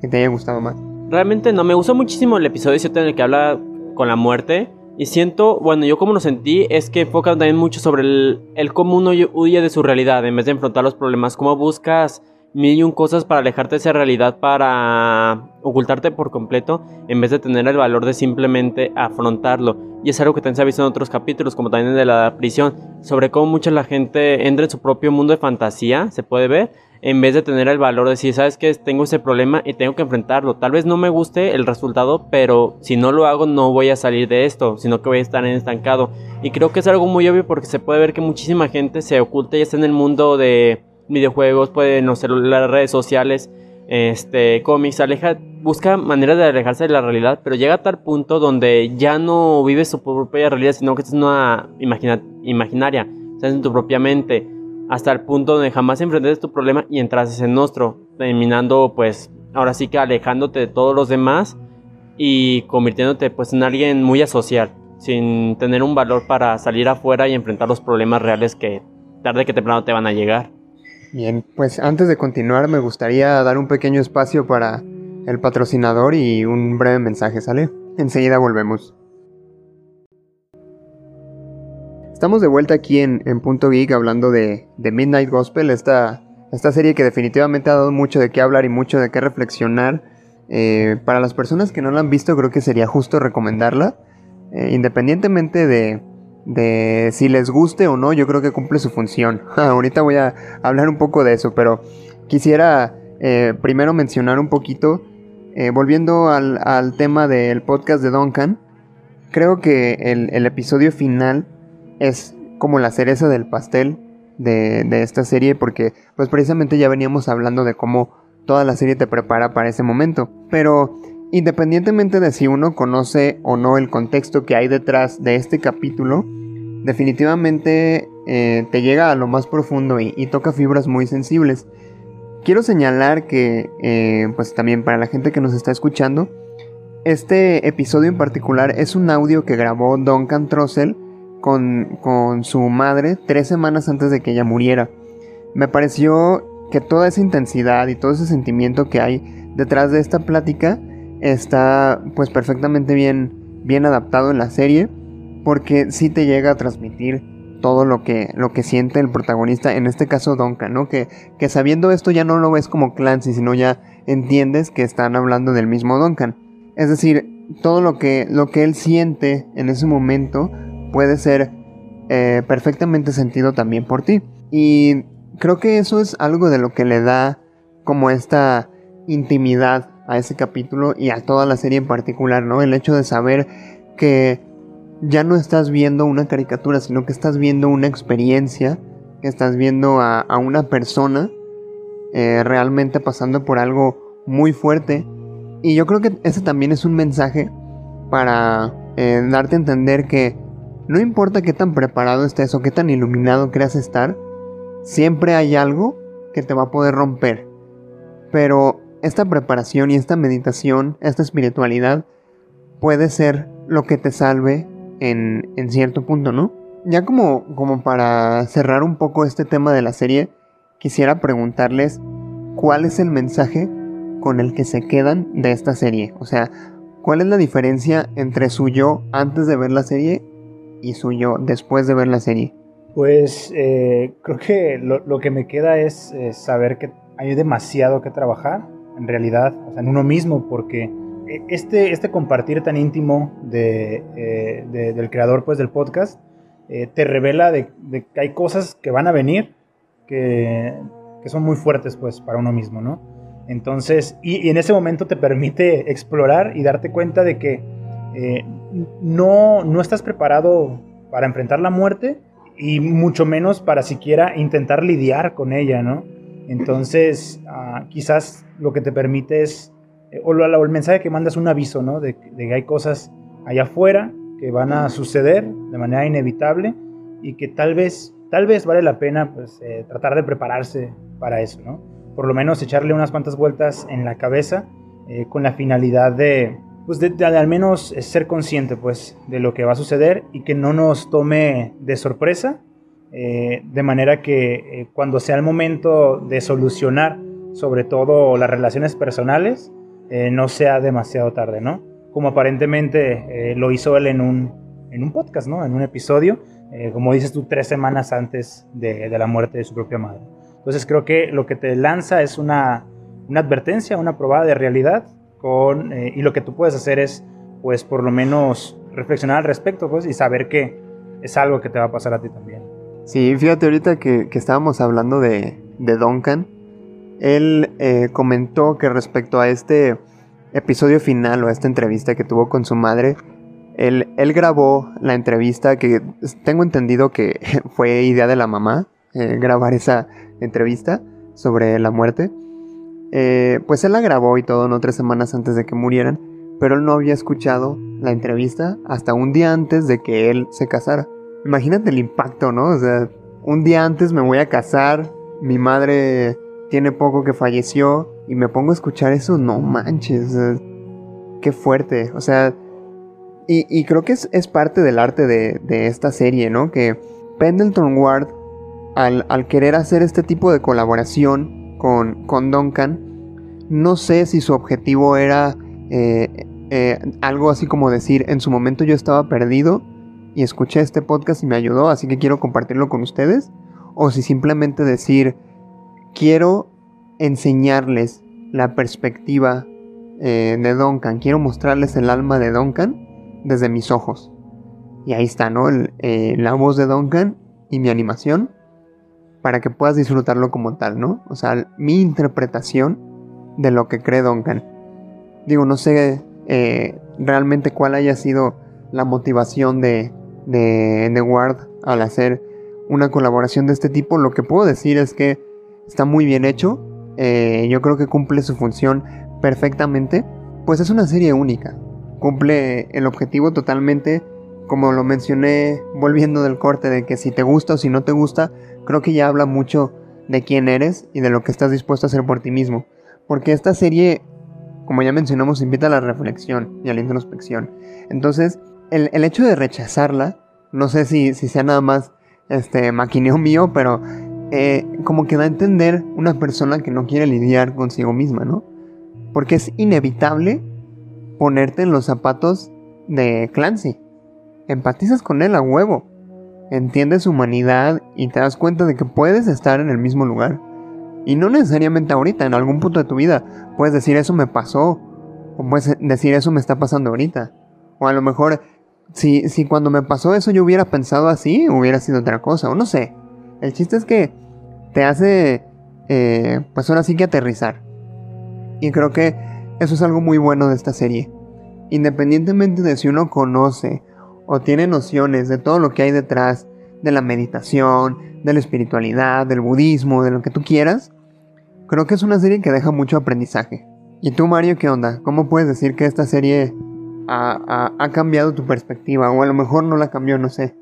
que te haya gustado más? Realmente no, me gustó muchísimo el episodio 7 en el que habla con la muerte. Y siento, bueno, yo como lo sentí es que enfoca también mucho sobre el, el cómo uno huye de su realidad en vez de enfrentar los problemas. Cómo buscas mil y un cosas para alejarte de esa realidad, para ocultarte por completo, en vez de tener el valor de simplemente afrontarlo. Y es algo que también se ha visto en otros capítulos, como también de la prisión, sobre cómo mucha la gente entra en su propio mundo de fantasía, se puede ver, en vez de tener el valor de decir, sabes que tengo ese problema y tengo que enfrentarlo. Tal vez no me guste el resultado, pero si no lo hago no voy a salir de esto, sino que voy a estar en estancado. Y creo que es algo muy obvio porque se puede ver que muchísima gente se oculta y está en el mundo de videojuegos, puede, no sé, las redes sociales, este, cómics, aleja, busca maneras de alejarse de la realidad, pero llega a tal punto donde ya no vives su propia realidad, sino que es una imaginaria, estás en tu propia mente, hasta el punto donde jamás enfrentes tu problema y entras en nuestro, terminando pues ahora sí que alejándote de todos los demás y convirtiéndote pues en alguien muy asocial, sin tener un valor para salir afuera y enfrentar los problemas reales que tarde que temprano te van a llegar. Bien, pues antes de continuar me gustaría dar un pequeño espacio para el patrocinador y un breve mensaje, ¿sale? Enseguida volvemos. Estamos de vuelta aquí en, Punto Geek hablando de, Midnight Gospel, esta, esta serie que definitivamente ha dado mucho de qué hablar y mucho de qué reflexionar. Eh, para las personas que no la han visto creo que sería justo recomendarla, eh, independientemente de, de si les guste o no, yo creo que cumple su función. Ahorita voy a hablar un poco de eso, pero quisiera eh, primero mencionar un poquito, volviendo al, tema del podcast de Duncan, creo que el, episodio final es como la cereza del pastel de, de, esta serie, porque pues precisamente ya veníamos hablando de cómo toda la serie te prepara para ese momento, pero Independientemente de si uno conoce o no el contexto que hay detrás de este capítulo, definitivamente eh, te llega a lo más profundo y, toca fibras muy sensibles. Quiero señalar que, eh, pues también para la gente que nos está escuchando, este episodio en particular es un audio que grabó Duncan Trussell con, con su madre tres semanas antes de que ella muriera. Me pareció que toda esa intensidad y todo ese sentimiento que hay detrás de esta plática está pues perfectamente bien, bien adaptado en la serie porque sí te llega a transmitir todo lo que, lo que siente el protagonista, en este caso Duncan, ¿no? Que, que sabiendo esto ya no lo ves como Clancy, sino ya entiendes que están hablando del mismo Duncan. Es decir, todo lo que, lo que él siente en ese momento puede ser eh, perfectamente sentido también por ti. Y creo que eso es algo de lo que le da como esta intimidad a ese capítulo y a toda la serie en particular, ¿no? El hecho de saber que ya no estás viendo una caricatura, sino que estás viendo una experiencia, que estás viendo a, una persona eh, realmente pasando por algo muy fuerte. Y yo creo que ese también es un mensaje para eh, darte a entender que no importa qué tan preparado estés o qué tan iluminado creas estar, siempre hay algo que te va a poder romper. Pero esta preparación y esta meditación, esta espiritualidad, puede ser lo que te salve en, cierto punto, ¿no? Ya como, como para cerrar un poco este tema de la serie, quisiera preguntarles cuál es el mensaje con el que se quedan de esta serie. O sea, ¿cuál es la diferencia entre su yo antes de ver la serie y su yo después de ver la serie? Pues eh, creo que lo, que me queda es saber que hay demasiado que trabajar, en realidad, o sea, en uno mismo, porque este, este compartir tan íntimo de, eh, del creador pues, del podcast eh, te revela de, que hay cosas que van a venir que, que, son muy fuertes pues, para uno mismo, ¿no? Entonces, y, en ese momento te permite explorar y darte cuenta de que eh, no, no estás preparado para enfrentar la muerte y mucho menos para siquiera intentar lidiar con ella, ¿no? Entonces, ah, quizás lo que te permite es eh, o, el mensaje que manda es un aviso, ¿no? De, que hay cosas allá afuera que van a suceder de manera inevitable y que tal vez, tal vez vale la pena pues, eh, tratar de prepararse para eso, ¿no? Por lo menos echarle unas cuantas vueltas en la cabeza eh, con la finalidad de, pues de, al menos ser consciente pues, de lo que va a suceder y que no nos tome de sorpresa, de manera que cuando sea el momento de solucionar sobre todo las relaciones personales, eh, no sea demasiado tarde, ¿no? Como aparentemente eh, lo hizo él en un, en un podcast, ¿no? En un episodio, eh, como dices tú, tres semanas antes de, de, la muerte de su propia madre. Entonces creo que lo que te lanza es una, una advertencia, una probada de realidad, con, y lo que tú puedes hacer es, pues, por lo menos reflexionar al respecto, pues, y saber que es algo que te va a pasar a ti también. Sí, fíjate ahorita que, que estábamos hablando de, de Duncan, él eh, comentó que respecto a este episodio final o a esta entrevista que tuvo con su madre, él, él grabó la entrevista que tengo entendido que fue idea de la mamá, eh, grabar esa entrevista sobre la muerte. Eh, pues él la grabó y todo, no tres semanas antes de que murieran, pero él no había escuchado la entrevista hasta un día antes de que él se casara. Imagínate el impacto, ¿no? O sea, un día antes me voy a casar, mi madre tiene poco que falleció y me pongo a escuchar eso, no manches, qué fuerte, o sea, y, creo que es, parte del arte de, esta serie, ¿no? Que Pendleton Ward, al, querer hacer este tipo de colaboración con, Duncan, no sé si su objetivo era eh, eh, algo así como decir, en su momento yo estaba perdido y escuché este podcast y me ayudó, así que quiero compartirlo con ustedes, o si simplemente decir, quiero enseñarles la perspectiva eh, de Duncan, quiero mostrarles el alma de Duncan desde mis ojos. Y ahí está, ¿no? La voz de Duncan y mi animación para que puedas disfrutarlo como tal, ¿no? O sea, mi interpretación de lo que cree Duncan. Digo, no sé eh, realmente cuál haya sido la motivación de, de, de Ward al hacer una colaboración de este tipo. Lo que puedo decir es que está muy bien hecho. Eh, yo creo que cumple su función perfectamente. Pues es una serie única. Cumple el objetivo totalmente. Como lo mencioné volviendo del corte de que si te gusta o si no te gusta, creo que ya habla mucho de quién eres y de lo que estás dispuesto a hacer por ti mismo. Porque esta serie, como ya mencionamos, invita a la reflexión y a la introspección. Entonces, el, hecho de rechazarla, no sé si, si sea nada más este maquineo mío, pero eh, como que da a entender una persona que no quiere lidiar consigo misma, ¿no? Porque es inevitable ponerte en los zapatos de Clancy. Empatizas con él a huevo. Entiendes su humanidad y te das cuenta de que puedes estar en el mismo lugar. Y no necesariamente ahorita, en algún punto de tu vida. Puedes decir eso me pasó. O puedes decir eso me está pasando ahorita. O a lo mejor, si, si cuando me pasó eso yo hubiera pensado así, hubiera sido otra cosa. O no sé. El chiste es que te hace, eh, pues ahora sí que aterrizar. Y creo que eso es algo muy bueno de esta serie. Independientemente de si uno conoce o tiene nociones de todo lo que hay detrás de la meditación, de la espiritualidad, del budismo, de lo que tú quieras, creo que es una serie que deja mucho aprendizaje. ¿Y tú, Mario, qué onda? ¿Cómo puedes decir que esta serie ha, ha cambiado tu perspectiva? O a lo mejor no la cambió, no sé.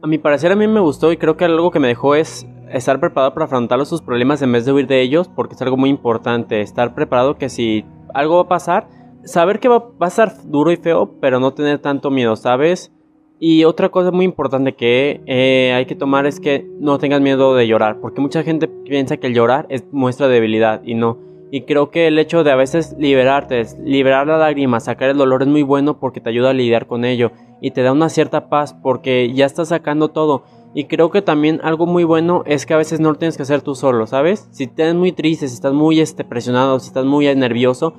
A mi parecer a mí me gustó y creo que algo que me dejó es estar preparado para afrontar sus problemas en vez de huir de ellos, porque es algo muy importante, estar preparado que si algo va a pasar, saber que va, a estar duro y feo, pero no tener tanto miedo, ¿sabes? Y otra cosa muy importante que eh, hay que tomar es que no tengas miedo de llorar, porque mucha gente piensa que el llorar es muestra de debilidad y no. Y creo que el hecho de a veces liberarte, liberar la lágrima, sacar el dolor es muy bueno porque te ayuda a lidiar con ello y te da una cierta paz porque ya estás sacando todo. Y creo que también algo muy bueno es que a veces no lo tienes que hacer tú solo, ¿sabes? Si estás muy triste, si estás muy este, presionado, si estás muy nervioso,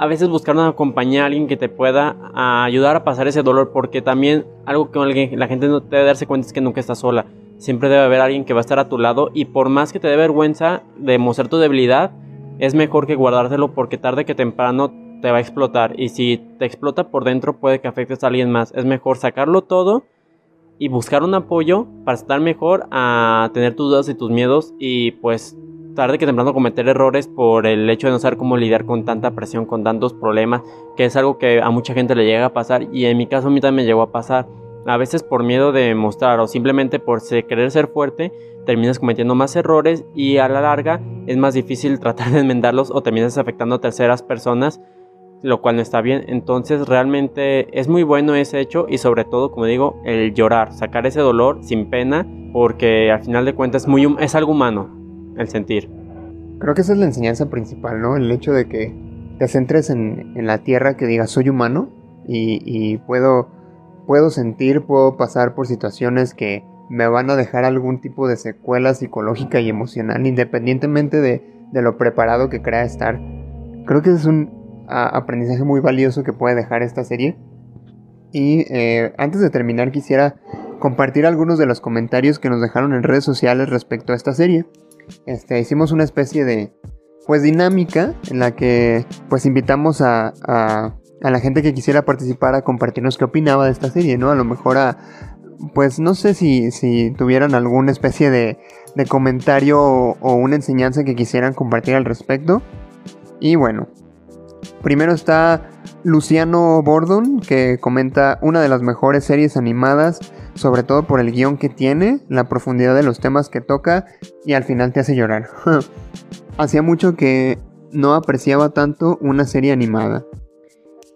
a veces buscar una compañía, alguien que te pueda ayudar a pasar ese dolor, porque también algo que la gente no debe darse cuenta es que nunca estás sola. Siempre debe haber alguien que va a estar a tu lado y por más que te dé vergüenza de mostrar tu debilidad, es mejor que guardártelo porque tarde que temprano te va a explotar y si te explota por dentro puede que afectes a alguien más. Es mejor sacarlo todo y buscar un apoyo para estar mejor a tener tus dudas y tus miedos y pues tarde que temprano cometer errores por el hecho de no saber cómo lidiar con tanta presión, con tantos problemas, que es algo que a mucha gente le llega a pasar y en mi caso a mí también me llegó a pasar. A veces por miedo de mostrar o simplemente por querer ser fuerte, terminas cometiendo más errores y a la larga es más difícil tratar de enmendarlos o terminas afectando a terceras personas, lo cual no está bien. Entonces realmente es muy bueno ese hecho y sobre todo, como digo, el llorar, sacar ese dolor sin pena, porque al final de cuentas es, muy, es algo humano el sentir. Creo que esa es la enseñanza principal, ¿no? El hecho de que te centres en, la tierra, que digas soy humano y, puedo, puedo sentir, puedo pasar por situaciones que me van a dejar algún tipo de secuela psicológica y emocional, independientemente de, lo preparado que crea estar. Creo que es un aprendizaje muy valioso que puede dejar esta serie. Y eh, antes de terminar quisiera compartir algunos de los comentarios que nos dejaron en redes sociales respecto a esta serie este, hicimos una especie de pues dinámica en la que pues invitamos a, a, la gente que quisiera participar a compartirnos qué opinaba de esta serie, ¿no? A lo mejor a pues no sé si, si tuvieran alguna especie de, de comentario o, o, una enseñanza que quisieran compartir al respecto. Y bueno, primero está Luciano Bordon que comenta una de las mejores series animadas sobre todo por el guion que tiene, la profundidad de los temas que toca y al final te hace llorar. Hacía mucho que no apreciaba tanto una serie animada.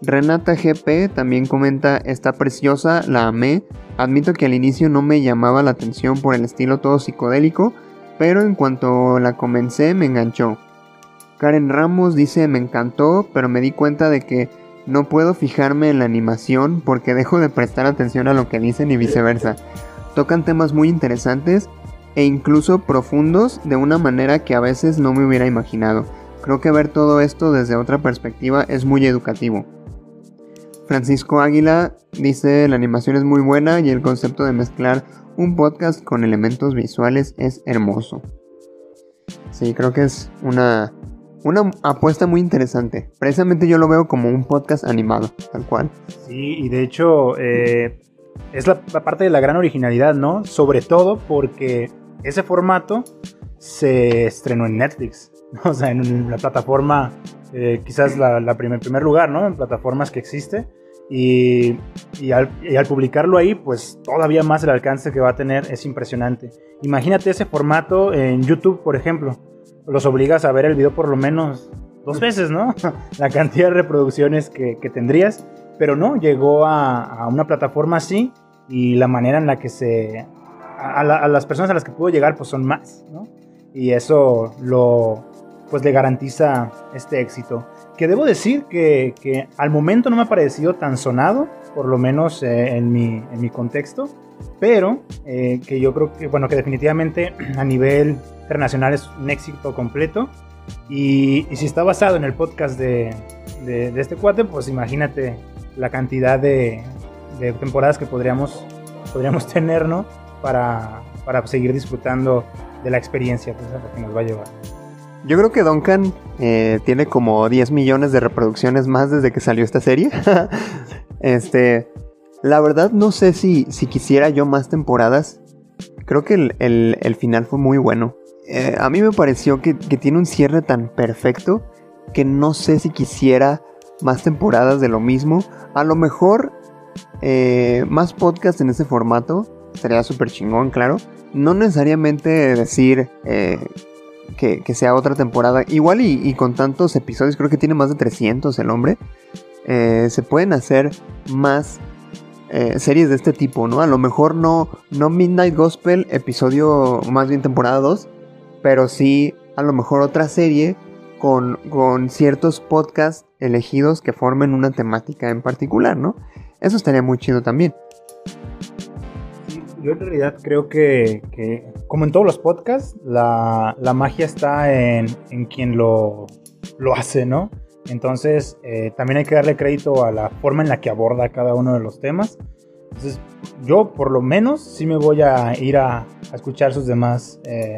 Renata GP también comenta, está preciosa, la amé, admito que al inicio no me llamaba la atención por el estilo todo psicodélico, pero en cuanto la comencé me enganchó. Karen Ramos dice me encantó, pero me di cuenta de que no puedo fijarme en la animación porque dejo de prestar atención a lo que dicen y viceversa. Tocan temas muy interesantes e incluso profundos de una manera que a veces no me hubiera imaginado. Creo que ver todo esto desde otra perspectiva es muy educativo. Francisco Águila dice la animación es muy buena y el concepto de mezclar un podcast con elementos visuales es hermoso. Sí, creo que es una una apuesta muy interesante. Precisamente yo lo veo como un podcast animado, tal cual. Sí, y de hecho eh, es la, parte de la gran originalidad, ¿no? Sobre todo porque ese formato se estrenó en Netflix, ¿no? o sea, en la plataforma, eh, quizás la, primer, primer lugar, ¿no? En plataformas que existe. Y, y, al, y, al, publicarlo ahí, pues todavía más el alcance que va a tener es impresionante. Imagínate ese formato en YouTube, por ejemplo los obligas a ver el video por lo menos dos veces, ¿no? La cantidad de reproducciones que, tendrías. Pero no, llegó a, una plataforma así y la manera en la que se... A, las personas a las que pudo llegar pues son más, ¿no? Y eso lo... pues le garantiza este éxito. Que debo decir que, al momento no me ha parecido tan sonado, por lo menos eh, en, mi, en mi contexto, pero eh, que yo creo que, bueno, que definitivamente a nivel internacional es un éxito completo. Y, si está basado en el podcast de, este cuate, pues imagínate la cantidad de, de, temporadas que podríamos, podríamos tener, ¿no? Para, para seguir disfrutando de la experiencia pues, que nos va a llevar. Yo creo que Duncan eh, tiene como 10 millones de reproducciones más desde que salió esta serie. este, la verdad no sé si, si quisiera yo más temporadas. Creo que el, el final fue muy bueno. Eh, a mí me pareció que, tiene un cierre tan perfecto que no sé si quisiera más temporadas de lo mismo. A lo mejor eh, más podcast en ese formato sería súper chingón, claro. No necesariamente decir eh, que, sea otra temporada. Igual y, con tantos episodios, creo que tiene más de 300 el hombre. se pueden hacer más series de este tipo, ¿no? A lo mejor no, no Midnight Gospel, episodio más bien temporada 2, pero sí a lo mejor otra serie con, con ciertos podcasts elegidos que formen una temática en particular, ¿no? Eso estaría muy chido también. Yo en realidad creo que, que como en todos los podcasts, la, la magia está en, en quien lo, lo hace, ¿no? Entonces, eh, también hay que darle crédito a la forma en la que aborda cada uno de los temas. Entonces, yo por lo menos sí me voy a ir a, escuchar sus demás eh,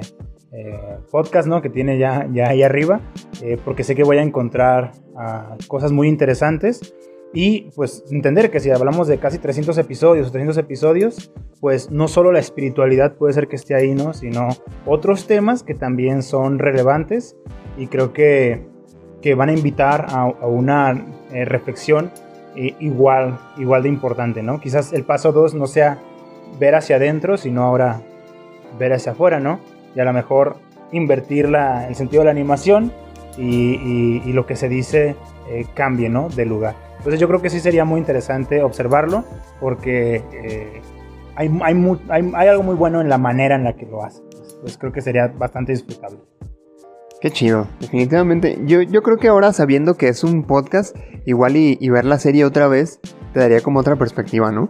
eh, podcasts, ¿no? Que tiene ya, ya ahí arriba, eh, porque sé que voy a encontrar ah, cosas muy interesantes. Y pues entender que si hablamos de casi 300 episodios o 300 episodios, pues no solo la espiritualidad puede ser que esté ahí, ¿no? Sino otros temas que también son relevantes y creo que, que van a invitar a, una eh, reflexión igual, igual de importante, ¿no? Quizás el paso 2 no sea ver hacia adentro, sino ahora ver hacia afuera, ¿no? Y a lo mejor invertir la, el sentido de la animación y, y, lo que se dice eh, cambie, ¿no? De lugar. Entonces yo creo que sí sería muy interesante observarlo porque eh, hay, hay, hay- algo muy bueno en la manera en la que lo hace. Pues creo que sería bastante disfrutable. Qué chido, definitivamente. Yo, yo creo que ahora sabiendo que es un podcast, igual y, y ver la serie otra vez, te daría como otra perspectiva, ¿no?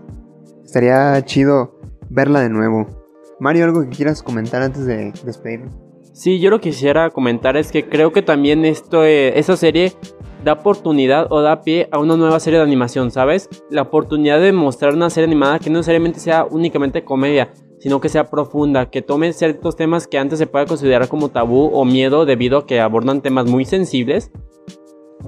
Estaría chido verla de nuevo. Mario, ¿algo que quieras comentar antes de despedirnos? Sí, yo lo que quisiera comentar es que creo que también esto, eh, serie da oportunidad o da pie a una nueva serie de animación, ¿sabes? La oportunidad de mostrar una serie animada que no necesariamente sea únicamente comedia, sino que sea profunda, que tome ciertos temas que antes se puede considerar como tabú o miedo debido a que abordan temas muy sensibles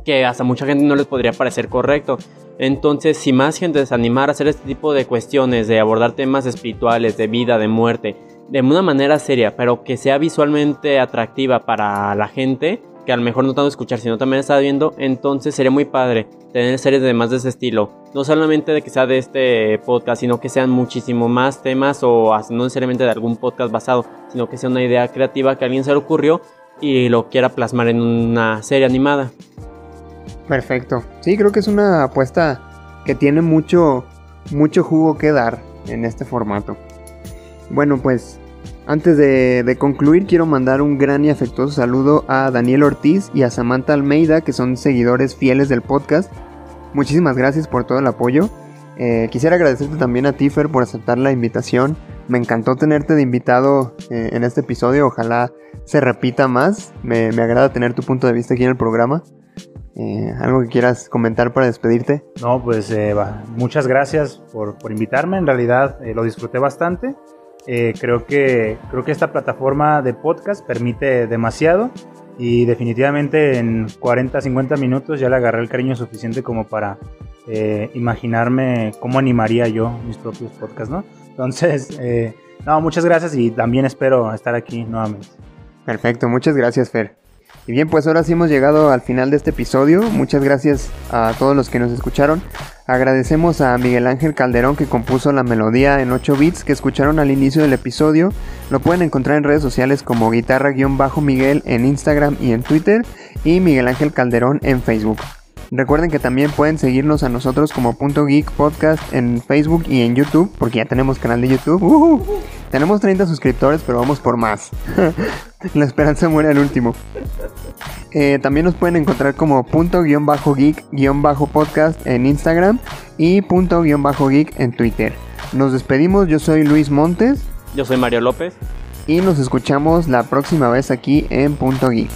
que hasta mucha gente no les podría parecer correcto. Entonces, si más gente se animara a hacer este tipo de cuestiones, de abordar temas espirituales, de vida, de muerte, de una manera seria, pero que sea visualmente atractiva para la gente, que a lo mejor no tanto escuchar, sino también está viendo, entonces sería muy padre tener series de más de ese estilo. No solamente de que sea de este podcast, sino que sean muchísimo más temas o no necesariamente de algún podcast basado, sino que sea una idea creativa que a alguien se le ocurrió y lo quiera plasmar en una serie animada. Perfecto. Sí, creo que es una apuesta que tiene mucho, mucho jugo que dar en este formato. Bueno, pues antes de, concluir, quiero mandar un gran y afectuoso saludo a Daniel Ortiz y a Samantha Almeida, que son seguidores fieles del podcast. Muchísimas gracias por todo el apoyo. Eh, quisiera agradecerte también a Tifer por aceptar la invitación. Me encantó tenerte de invitado eh, en este episodio. Ojalá se repita más. Me, me agrada tener tu punto de vista aquí en el programa. Eh, ¿Algo que quieras comentar para despedirte? No, pues eh, muchas gracias por, por invitarme. En realidad eh, lo disfruté bastante. Eh, creo, que, creo que esta plataforma de podcast permite demasiado y definitivamente en 40, 50 minutos ya le agarré el cariño suficiente como para imaginarme cómo animaría yo mis propios podcasts, ¿no? Entonces, no, muchas gracias y también espero estar aquí nuevamente. Perfecto, muchas gracias Fer. Y bien, pues ahora sí hemos llegado al final de este episodio. Muchas gracias a todos los que nos escucharon. Agradecemos a Miguel Ángel Calderón que compuso la melodía en 8 bits que escucharon al inicio del episodio. Lo pueden encontrar en redes sociales como guitarra-miguel en Instagram y en Twitter y Miguel Ángel Calderón en Facebook. Recuerden que también pueden seguirnos a nosotros como Punto Geek Podcast en Facebook y en YouTube, porque ya tenemos canal de YouTube. Tenemos 30 suscriptores, pero vamos por más. La esperanza muere al último. Eh, también nos pueden encontrar como punto guion bajo geek guion bajo podcast en Instagram y punto guion bajo geek en Twitter. Nos despedimos, yo soy Luis Montes Yo soy Mario López. y nos escuchamos la próxima vez aquí en Punto Geek.